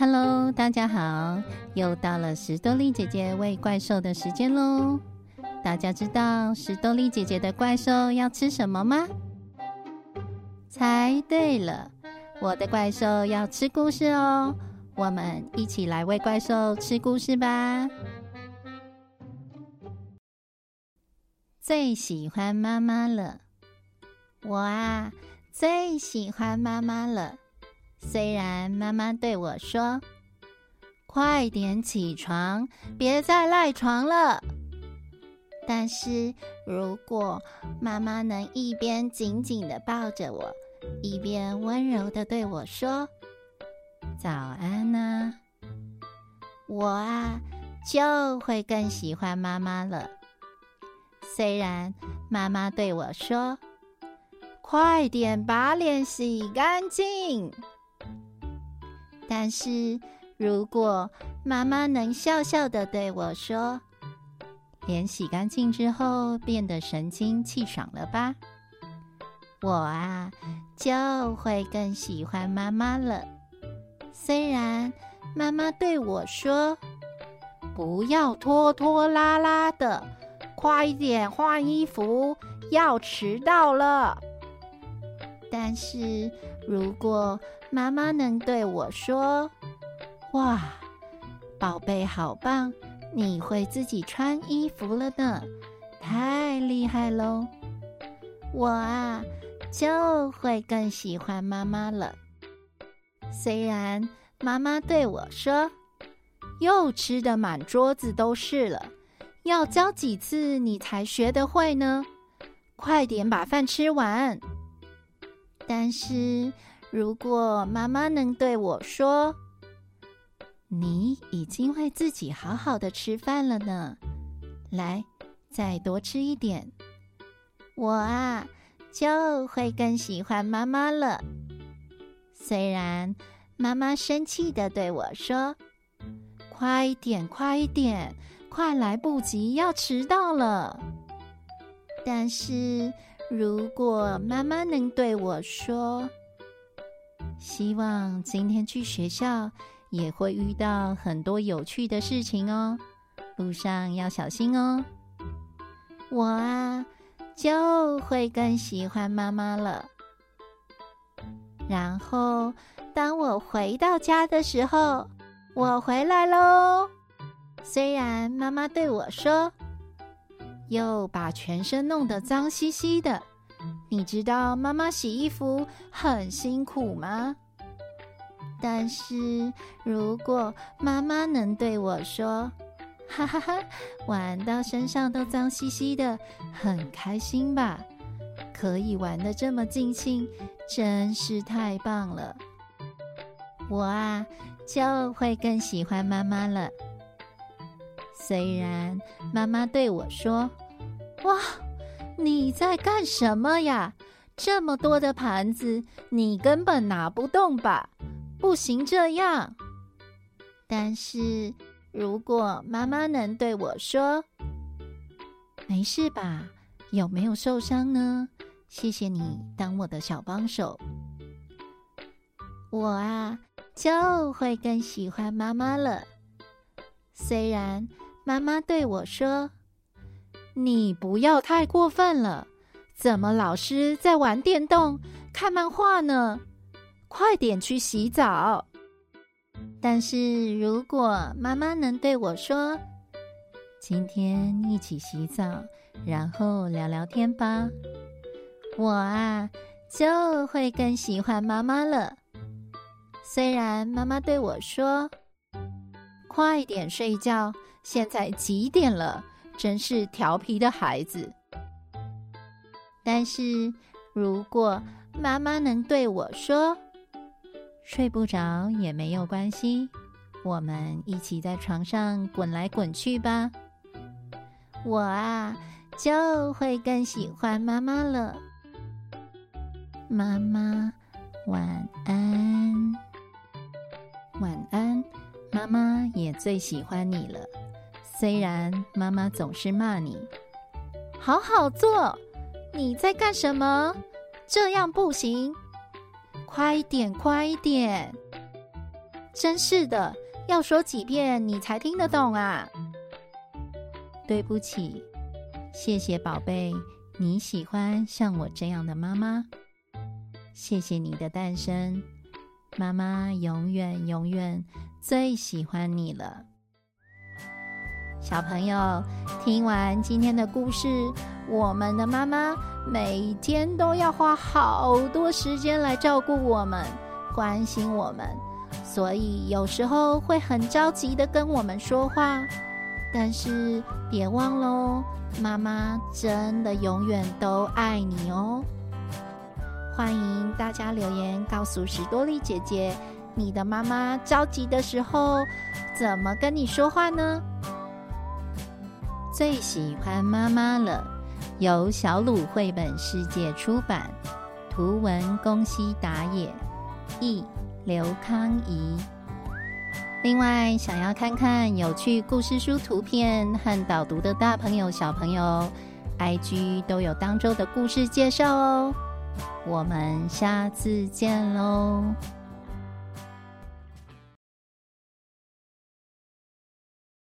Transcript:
Hello，大家好，又到了石多丽姐姐喂怪兽的时间喽。大家知道石多丽姐姐的怪兽要吃什么吗？猜对了，我的怪兽要吃故事哦。我们一起来喂怪兽吃故事吧。最喜欢妈妈了，我啊，最喜欢妈妈了。虽然妈妈对我说：“快点起床，别再赖床了。”但是如果妈妈能一边紧紧的抱着我，一边温柔的对我说：“早安呐！”我啊，就会更喜欢妈妈了。虽然妈妈对我说：“快点把脸洗干净。”但是，如果妈妈能笑笑的对我说：“脸洗干净之后变得神清气爽了吧？”我啊，就会更喜欢妈妈了。虽然妈妈对我说：“不要拖拖拉拉的，快点换衣服，要迟到了。”但是如果妈妈能对我说：“哇，宝贝，好棒！你会自己穿衣服了呢，太厉害喽！”我啊，就会更喜欢妈妈了。虽然妈妈对我说：“又吃的满桌子都是了，要教几次你才学得会呢？快点把饭吃完。”但是如果妈妈能对我说：“你已经会自己好好的吃饭了呢，来，再多吃一点。”我啊，就会更喜欢妈妈了。虽然妈妈生气的对我说：“快一点，快一点，快来不及，要迟到了。”但是。如果妈妈能对我说：“希望今天去学校也会遇到很多有趣的事情哦，路上要小心哦。”我啊，就会更喜欢妈妈了。然后，当我回到家的时候，我回来喽。虽然妈妈对我说。又把全身弄得脏兮兮的，你知道妈妈洗衣服很辛苦吗？但是如果妈妈能对我说：“哈哈哈，玩到身上都脏兮兮的，很开心吧？可以玩的这么尽兴，真是太棒了。”我啊，就会更喜欢妈妈了。虽然妈妈对我说：“哇，你在干什么呀？这么多的盘子，你根本拿不动吧？不行这样。”但是如果妈妈能对我说：“没事吧？有没有受伤呢？谢谢你当我的小帮手。”我啊，就会更喜欢妈妈了。虽然。妈妈对我说：“你不要太过分了，怎么老是在玩电动、看漫画呢？快点去洗澡。”但是如果妈妈能对我说：“今天一起洗澡，然后聊聊天吧。”我啊，就会更喜欢妈妈了。虽然妈妈对我说：“快点睡觉。”现在几点了？真是调皮的孩子。但是如果妈妈能对我说：“睡不着也没有关系，我们一起在床上滚来滚去吧。”我啊，就会更喜欢妈妈了。妈妈，晚安。晚安，妈妈也最喜欢你了。虽然妈妈总是骂你，好好做，你在干什么？这样不行，快点，快点！真是的，要说几遍你才听得懂啊！对不起，谢谢宝贝，你喜欢像我这样的妈妈。谢谢你的诞生，妈妈永远永远最喜欢你了。小朋友，听完今天的故事，我们的妈妈每天都要花好多时间来照顾我们、关心我们，所以有时候会很着急的跟我们说话。但是别忘了，妈妈真的永远都爱你哦。欢迎大家留言告诉史多利姐姐，你的妈妈着急的时候怎么跟你说话呢？最喜欢妈妈了，由小鲁绘本世界出版，图文宫西达也，译刘康怡。另外，想要看看有趣故事书图片和导读的大朋友、小朋友，IG 都有当周的故事介绍哦。我们下次见喽！